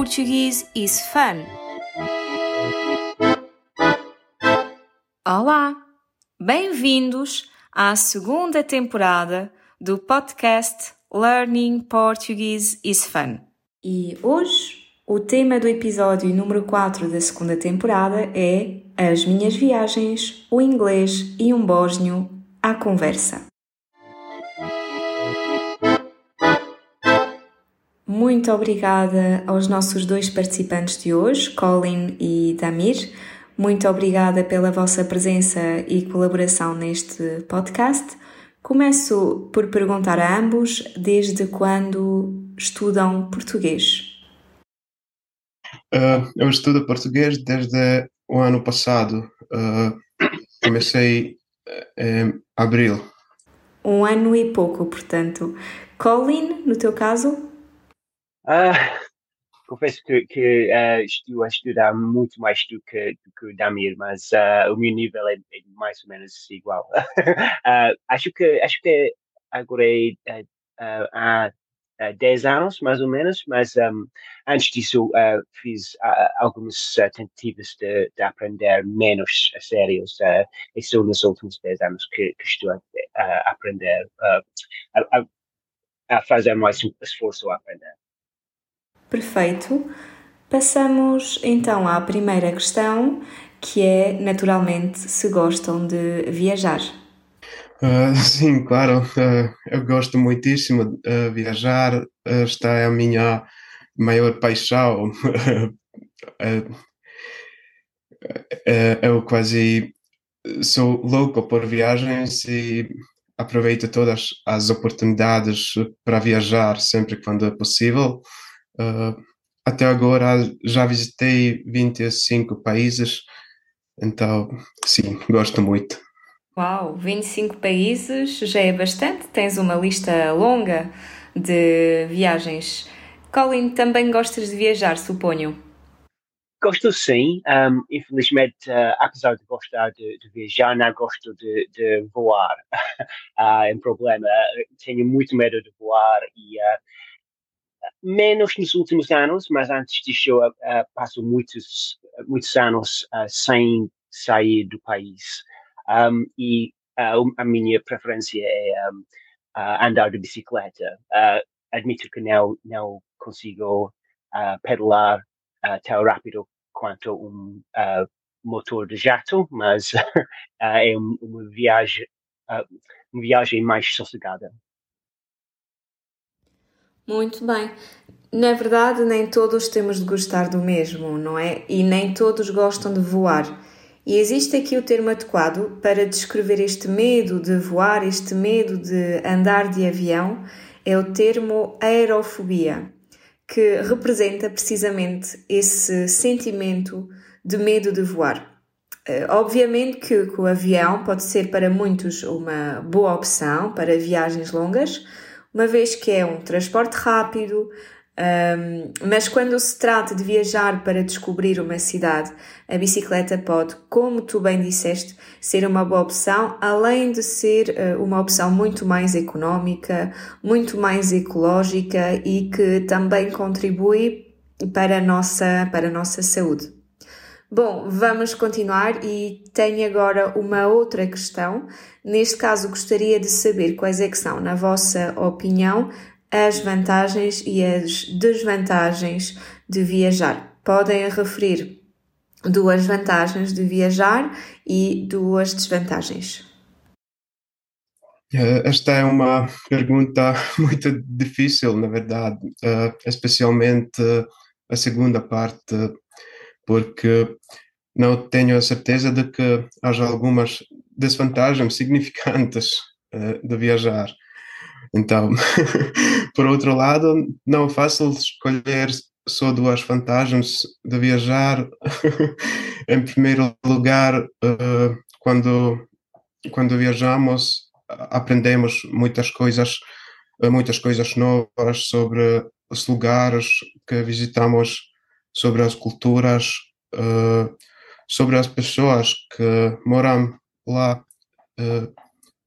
Portuguese is fun. Olá! Bem-vindos à segunda temporada do podcast Learning Portuguese is Fun. E hoje o tema do episódio número 4 da segunda temporada é As minhas viagens, o inglês e um bósnio à conversa. Muito obrigada aos nossos dois participantes de hoje, Colin e Damir. Muito obrigada pela vossa presença e colaboração neste podcast. Começo por perguntar a ambos desde quando estudam português. Uh, eu estudo português desde o ano passado. Uh, comecei em abril. Um ano e pouco, portanto. Colin, no teu caso? Uh, confesso que, que uh, estou a estudar muito mais do que, do que o Damir, mas uh, o meu nível é, é, mais ou menos igual. acho que acho que agora é, há 10 anos, mais ou menos, mas um, antes disso fiz algumas tentativas de, de, aprender menos a sério. Uh, e são nos últimos 10 anos que, que estou a, aprender, a, a, a fazer mais esforço a aprender. Perfeito. Passamos então à primeira questão, que é naturalmente se gostam de viajar. Uh, sim, claro, uh, eu gosto muitíssimo de uh, viajar, esta é a minha maior paixão. eu quase sou louco por viagens e aproveito todas as oportunidades para viajar sempre quando é possível. Uh, até agora já visitei 25 países, então sim, gosto muito. Uau, 25 países já é bastante, tens uma lista longa de viagens. Colin, também gostas de viajar, suponho? Gosto sim, um, infelizmente, uh, apesar de gostar de, de, viajar, não gosto de, de voar. uh, é um problema, tenho muito medo de voar e uh, menos nos últimos anos, mas antes disso uh, passo muitos, muitos anos uh, sem sair do país. Um, e uh, a minha preferência é um, andar de bicicleta. admito que não, não consigo pedalar tão rápido quanto um motor de jato, mas é uma viagem, uma viagem mais sossegada. Muito bem. Na verdade, nem todos temos de gostar do mesmo, não é? E nem todos gostam de voar. E existe aqui o termo adequado para descrever este medo de voar, este medo de andar de avião, é o termo aerofobia, que representa precisamente esse sentimento de medo de voar. Eh, obviamente que, que o avião pode ser para muitos uma boa opção para viagens longas, uma vez que é um transporte rápido, um, mas quando se trata de viajar para descobrir uma cidade, a bicicleta pode, como tu bem disseste, ser uma boa opção, além de ser uh, uma opção muito mais económica, muito mais ecológica e que também contribui para a nossa, para a nossa saúde. Bom, vamos continuar e tenho agora uma outra questão. Neste caso, gostaria de saber quais é que são, na vossa opinião, as vantagens e as desvantagens de viajar. Podem referir duas vantagens de viajar e duas desvantagens. Eh, esta é uma pergunta muito difícil, na verdade, eh, especialmente a segunda parte porque não tenho a certeza de que haja algumas desvantagens significantes uh, de viajar. Então, por outro lado, não é fácil escolher só duas vantagens de viajar. em primeiro lugar, uh, quando, quando viajamos, aprendemos muitas coisas, muitas coisas novas sobre os lugares que visitamos sobre as culturas, uh, sobre as pessoas que moram lá, uh,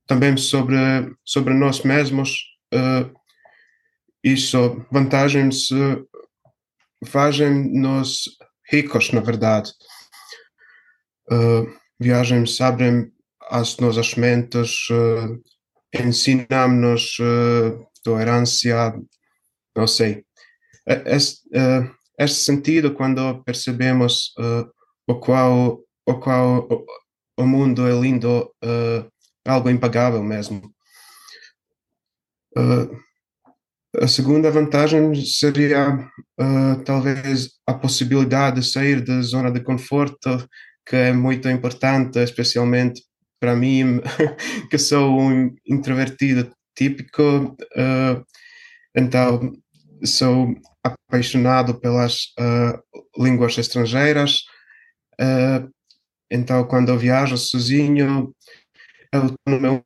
também sobre, sobre nós mesmos. Uh, isso, vantagens fazem-nos ricos, na verdade. Viagens abrem as nossas mentes, ensinam-nos tolerância, não sei. Este sentido, quando percebemos uh, o qual, o qual o, mundo é lindo, uh, algo impagável mesmo. Uh, a segunda vantagem seria talvez a possibilidade de sair da zona de conforto, que é muito importante, especialmente para mim, que sou um introvertido típico. Então, sou apaixonado pelas uh, línguas estrangeiras. então, quando eu viajo sozinho, eu meu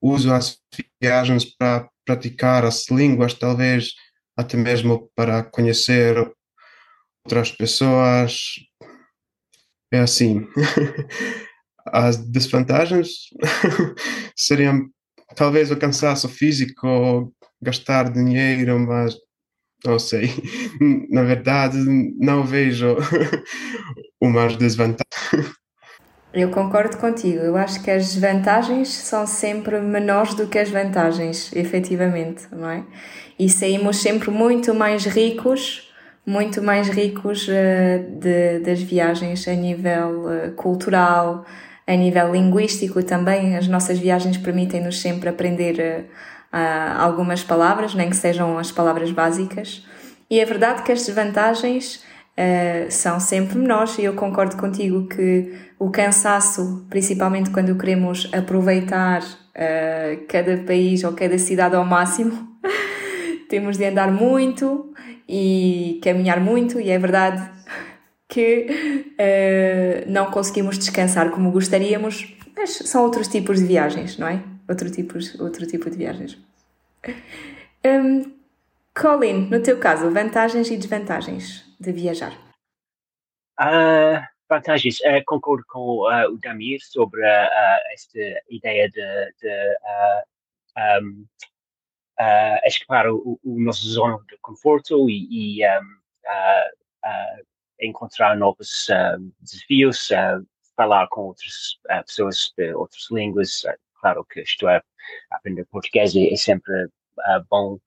uso as viagens para praticar as línguas, talvez até mesmo para conhecer outras pessoas. É assim. As desvantagens seriam talvez o cansaço físico, gastar dinheiro, mas não sei. Na verdade, não vejo umas desvantagens. Eu concordo contigo. Eu acho que as desvantagens são sempre menores do que as vantagens, efetivamente, não é? E saímos sempre muito mais ricos, muito mais ricos uh, de, das viagens a nível uh, cultural, a nível linguístico também. As nossas viagens permitem-nos sempre aprender uh, algumas palavras, nem que sejam as palavras básicas. E é verdade que as desvantagens são sempre menores, e eu concordo contigo que o cansaço, principalmente quando queremos aproveitar uh, cada país ou cada cidade ao máximo, temos de andar muito e caminhar muito, e é verdade que uh, não conseguimos descansar como gostaríamos, mas são outros tipos de viagens, não é? Outro, tipos, outro tipo de viagens. Um, Colin, no teu caso, vantagens e desvantagens de viajar? Uh, vantagens. Uh, concordo com uh, o Damir sobre esta ideia de, de um, escapar o, o nosso zona de conforto e, e um, encontrar novos desafios, falar com outras pessoas de outras línguas. Claro que estou a aprender português é, é sempre bom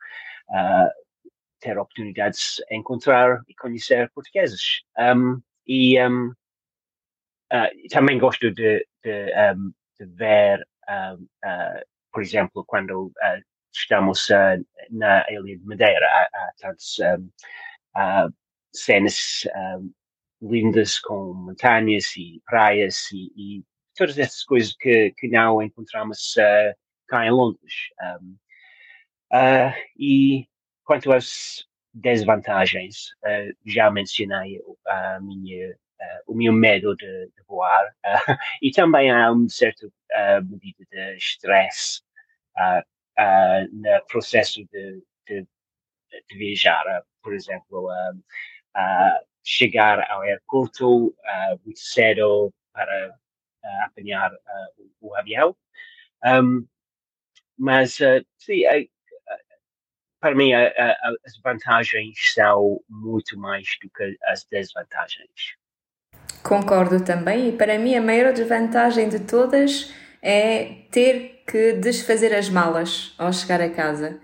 ter oportunidades de encontrar e conhecer portugueses. Um, e um, Uh, também gosto de, de, um, de ver, uh, por exemplo, quando uh, estamos na Ilha de Madeira, há, tantas um, cenas lindas com montanhas e praias e, e, todas essas coisas que, que não encontramos cá em Londres. e quanto às desvantagens, já mencionei a minha uh, o meu medo de, de voar uh, e também há uma certa uh, medida de estresse no processo de, de, de viajar. por exemplo, chegar ao aeroporto muito cedo para apanhar o, o, avião. Um, mas, sim, para mim, as vantagens são muito mais do que as desvantagens. Concordo também, e para mim a maior desvantagem de todas é ter que desfazer as malas ao chegar a casa.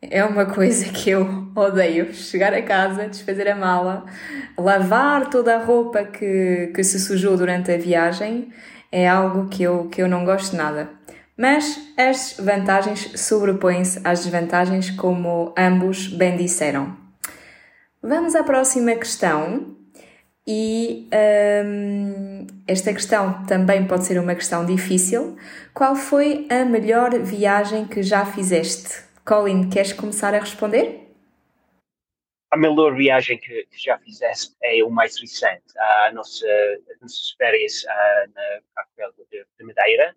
É uma coisa que eu odeio. Chegar a casa, desfazer a mala, lavar toda a roupa que, que se sujou durante a viagem é algo que eu, que eu não gosto nada. Mas as vantagens sobrepõem-se às desvantagens, como ambos bem disseram. Vamos à próxima questão, e hum, esta questão também pode ser uma questão difícil. Qual foi a melhor viagem que já fizeste? Colin, queres começar a responder? A melhor viagem que, que já fizeste é o mais recente, a nossa, as nossas férias uh, na capital de, de Madeira.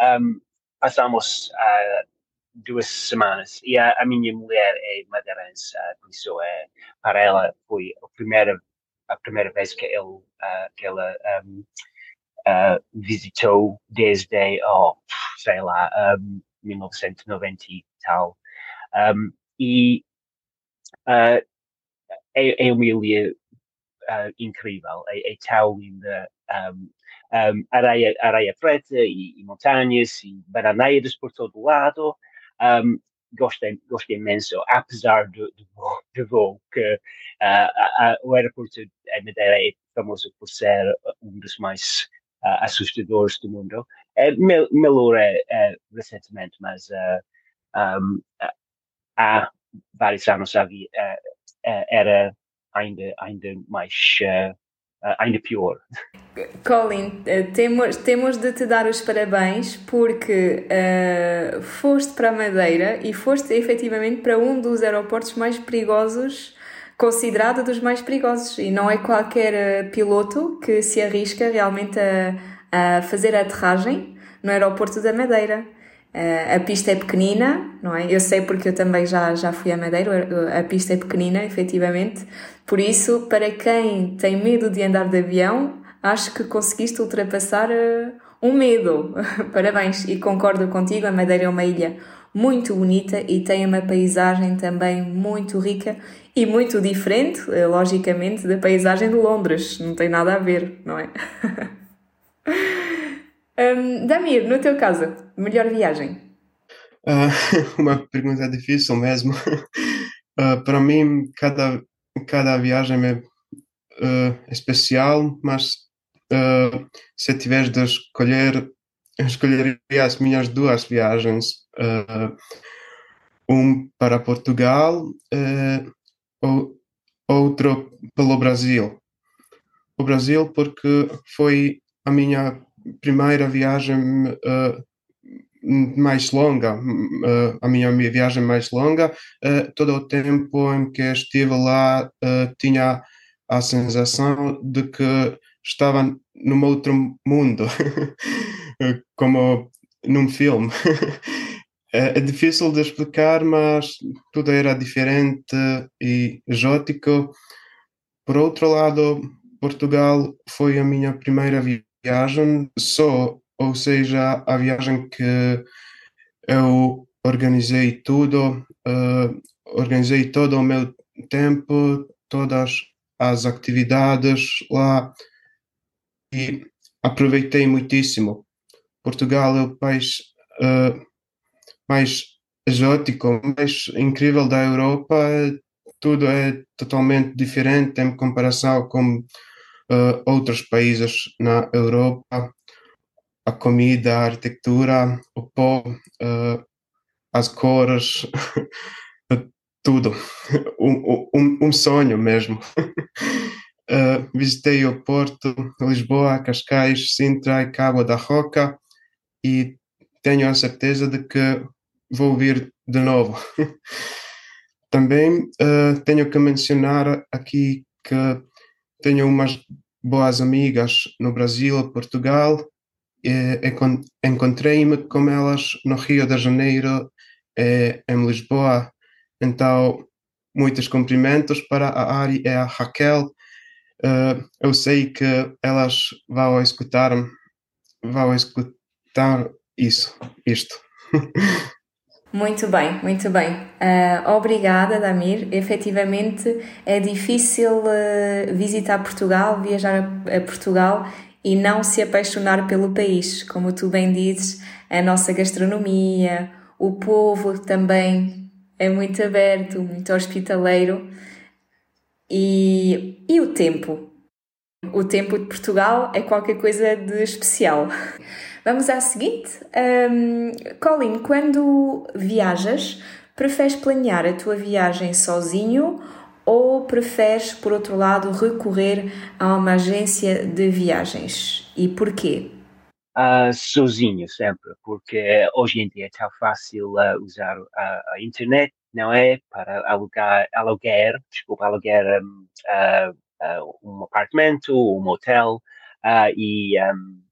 Um, passamos uh, duas semanas e a, a, minha mulher é madeirense, uh, por isso é, para ela foi a primeira a primeira vez que ele, uh, que ela um, uh, visitou desde, oh, sei lá, um, 1990 e tal. Um, e uh, é, é uma ilha uh, incrível, é, é tão linda. Um, um, areia, areia preta e, e, montanhas e bananeiras por todo lado. Um, gostei imenso, apesar do, do, voo, que uh, uh, o aeroporto de Madeira é famoso por ser um dos mais uh, assustadores do mundo. É, melhorou é, recentemente, mas um, há vários anos havia, era ainda, ainda mais uh, ainda pior. Colin, eh, temos, temos de te dar os parabéns porque uh, foste para a Madeira e foste efetivamente para um dos aeroportos mais perigosos, considerado dos mais perigosos. E não é qualquer piloto que se arrisca realmente a, a fazer a aterragem no aeroporto da Madeira. Uh, a pista é pequenina, não é? Eu sei porque eu também já, já fui à Madeira, a pista é pequenina, efetivamente. Por isso, para quem tem medo de andar de avião, acho que conseguiste ultrapassar uh, um medo. Parabéns! E concordo contigo, a Madeira é uma ilha muito bonita e tem uma paisagem também muito rica e muito diferente, eh, logicamente, da paisagem de Londres. Não tem nada a ver, não é? Um, Damir, no teu caso, melhor viagem? Uh, uma pergunta difícil mesmo. Uh, para mim, cada, cada viagem é uh, especial, mas se eu de escolher, escolheria as minhas duas viagens. um para Portugal, ou outro pelo Brasil. O Brasil porque foi a minha primeira viagem uh, mais longa, uh, a minha viagem mais longa, uh, todo o tempo em que estive lá tinha a sensação de que estava num outro mundo, como num filme. É, é difícil de explicar, mas tudo era diferente e exótico. Por outro lado, Portugal foi a minha primeira viagem viagem só, ou seja, a viagem que eu organizei tudo, uh, organizei todo o meu tempo, todas as atividades lá e aproveitei muitíssimo. Portugal é o país uh, mais exótico, mais incrível da Europa. Tudo é totalmente diferente em comparação com uh, outros países na Europa, a comida, a arquitetura, o pó, uh, as cores, tudo. Um, um, um, sonho mesmo. uh, visitei o Porto, Lisboa, Cascais, Sintra e Cabo da Roca e tenho a certeza de que vou vir de novo. Também uh, tenho que mencionar aqui que tenho umas boas amigas no Brasil, Portugal, encontrei-me com elas no Rio de Janeiro, e em Lisboa. Então, muitos cumprimentos para a Ari e a Raquel. Uh, eu sei que elas vão escutar, vão escutar isso, isto. Muito bem, muito bem. Uh, obrigada, Damir. Efetivamente é difícil uh, visitar Portugal, viajar a, a, Portugal e não se apaixonar pelo país. Como tu bem dizes, a nossa gastronomia, o povo também é muito aberto, muito hospitaleiro e, e o tempo. O tempo de Portugal é qualquer coisa de especial. Vamos à seguinte. Um, Colin, quando viajas, preferes planear a tua viagem sozinho ou preferes, por outro lado, recorrer a uma agência de viagens? E porquê? Uh, sozinho sempre, porque hoje em dia é tão fácil uh, usar a, a, internet, não é? Para alugar, alugar, desculpa, alugar um, uh, um apartamento, um hotel e um,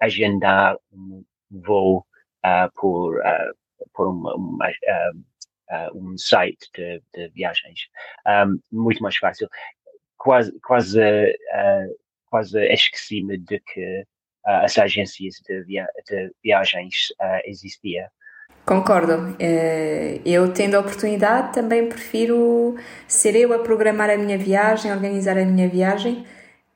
agendar um voo uh, por, uh, por uma, uh, um site de, de viagens. Um, muito mais fácil. Quase, quase, quase esqueci-me de que as agências de, via de viagens existiam. Concordo. Eh, eu, tendo a oportunidade, também prefiro ser eu a programar a minha viagem, organizar a minha viagem.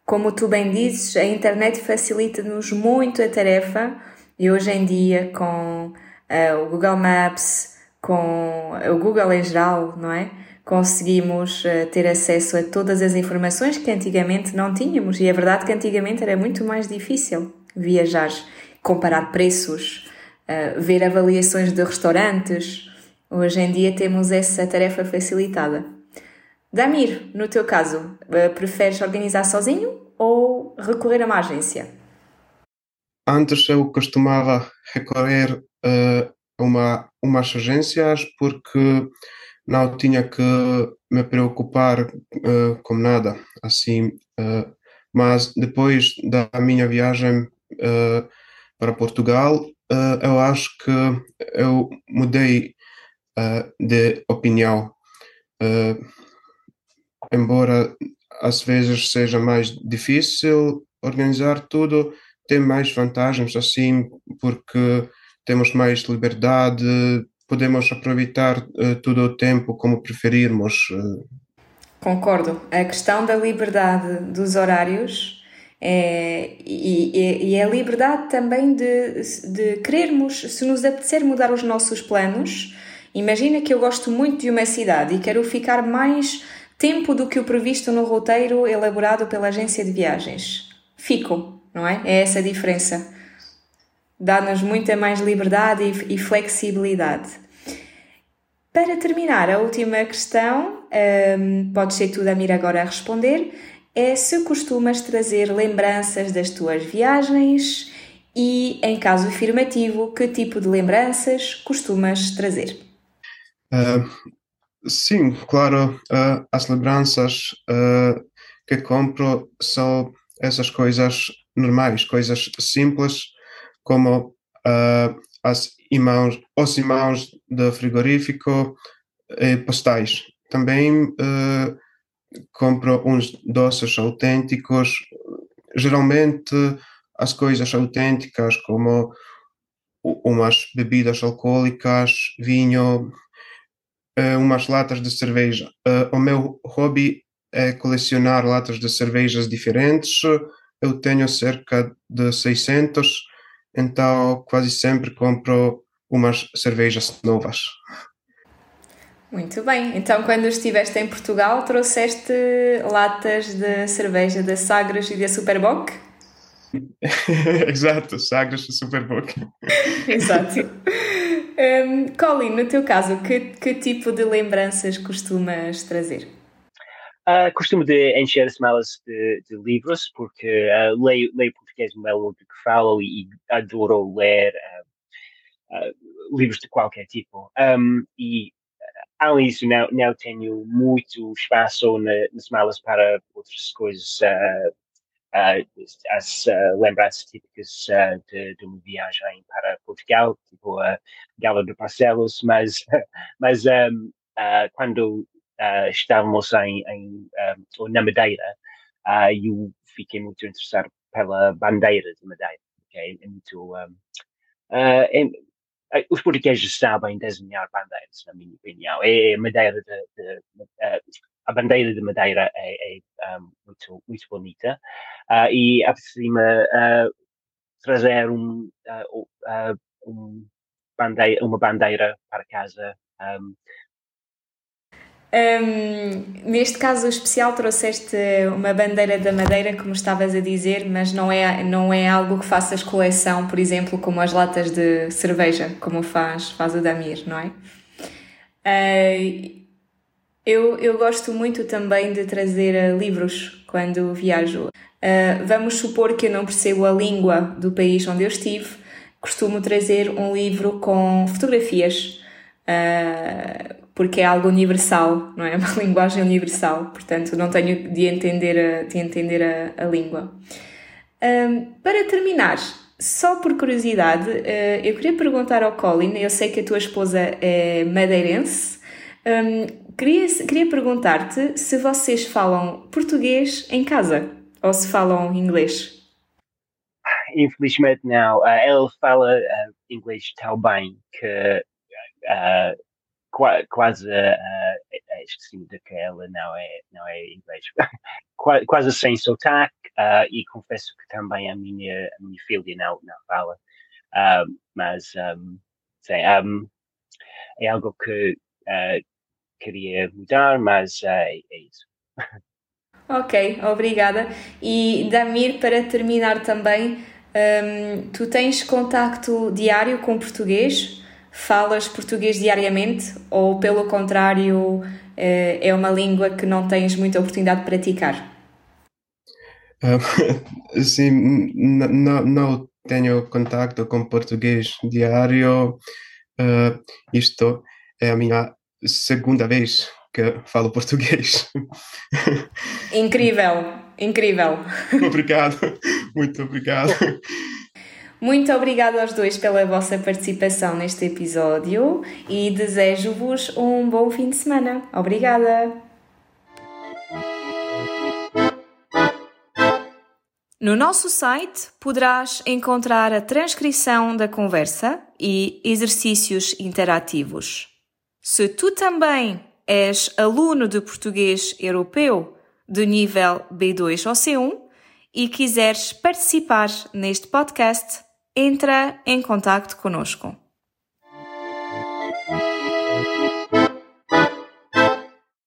Como tu bem dizes, a internet facilita-nos muito a tarefa e hoje em dia, com uh, o Google Maps, com o Google em geral, não é? Conseguimos ter acesso a todas as informações que antigamente não tínhamos. E é verdade que antigamente era muito mais difícil viajar, comparar preços ver avaliações de restaurantes. Hoje em dia temos essa tarefa facilitada. Damir, no teu caso, uh, preferes organizar sozinho ou recorrer a uma agência? Antes eu costumava recorrer uh, a uma, umas agências porque não tinha que me preocupar uh, com nada assim. Uh, mas depois da minha viagem uh, para Portugal, uh, eu acho que eu mudei uh, de opinião. Uh, embora às vezes seja mais difícil organizar tudo, tem mais vantagens assim, porque temos mais liberdade, podemos aproveitar todo o tempo como preferirmos. Concordo. A questão da liberdade dos horários é, e, e, é a liberdade também de, de querermos, se nos apetecer mudar os nossos planos. Imagina que eu gosto muito de uma cidade e quero ficar mais tempo do que o previsto no roteiro elaborado pela agência de viagens. Fico, não é? É essa a diferença. Dá-nos muita mais liberdade e, e, flexibilidade. Para terminar, a última questão, um, pode ser tu, Damir, agora a responder é se costumas trazer lembranças das tuas viagens e, em caso afirmativo, que tipo de lembranças costumas trazer? Uh, sim, claro, uh, as lembranças uh, que compro são essas coisas normais, coisas simples, como as imãos, os imãos de frigorífico e postais. Também compro uns doces autênticos, geralmente as coisas autênticas como umas bebidas alcoólicas, vinho, eh, umas latas de cerveja. Eh, o meu hobby é colecionar latas de cervejas diferentes. Eu tenho cerca de 600, então quase sempre compro umas cervejas novas. Muito bem. Então, quando estiveste em Portugal, trouxeste latas de cerveja da Sagres e da Superboc? Exato, Sagres e Superboc. Exato. Um, Colin, no teu caso, que, que tipo de lembranças costumas trazer? Uh, costumo de encher as malas de, de livros, porque uh, leio, leio português no meu que falo e, e adoro ler uh, livros de qualquer tipo. Um, e além disso, não, não tenho muito espaço na, nas malas para outras coisas, uh, uh, as uh, lembranças típicas de, de, uma viagem para Portugal, tipo a Gala de Barcelos, mas, mas um, quando estávamos em, em um, na Madeira, eu fiquei muito interessado pela bandeira de Madeira, okay? é muito... Um, é, os portugueses sabem desenhar bandeiras, na minha opinião. É, é madeira de, de, de, eh, a bandeira de madeira é, é um, muito, muito bonita uh, e a cima uh, trazer um, uh, um bandeira, uma bandeira para casa um, um, neste caso especial trouxeste uma bandeira da Madeira, como estavas a dizer, mas não é, não é algo que faças coleção, por exemplo, como as latas de cerveja, como faz, faz o Damir, não é? Uh, eu, eu gosto muito também de trazer uh, livros quando viajo. Uh, vamos supor que eu não percebo a língua do país onde eu estive, costumo trazer um livro com fotografias. Uh, porque é algo universal, não é? Uma linguagem universal, portanto não tenho de entender a, de entender a, a língua. Um, para terminar, só por curiosidade, uh, eu queria perguntar ao Colin, eu sei que a tua esposa é madeirense, um, queria, queria perguntar-te se vocês falam português em casa ou se falam inglês. Infelizmente não. Uh, ela fala uh, inglês tão bem que uh, quase uh, esqueci daquela, não é, não é inglês, quase sem sotaque, uh, e confesso que também a minha, a minha filha não, não fala, uh, mas um, sim, um, é algo que uh, queria mudar, mas uh, é, é isso. Ok, obrigada. E Damir, para terminar também, tu tens contacto diário com português? Falas português diariamente ou, pelo contrário, eh, é uma língua que não tens muita oportunidade de praticar? sim, não, não tenho contato com português diário. Uh, isto é a minha segunda vez que falo português. Incrível, incrível. Obrigado, muito obrigado. Muito obrigada aos dois pela vossa participação neste episódio e desejo-vos um bom fim de semana. Obrigada! No nosso site poderás encontrar a transcrição da conversa e exercícios interativos. Se tu também és aluno de português europeu de nível B2 ou C1 e quiseres participar neste podcast, entra em contato conosco.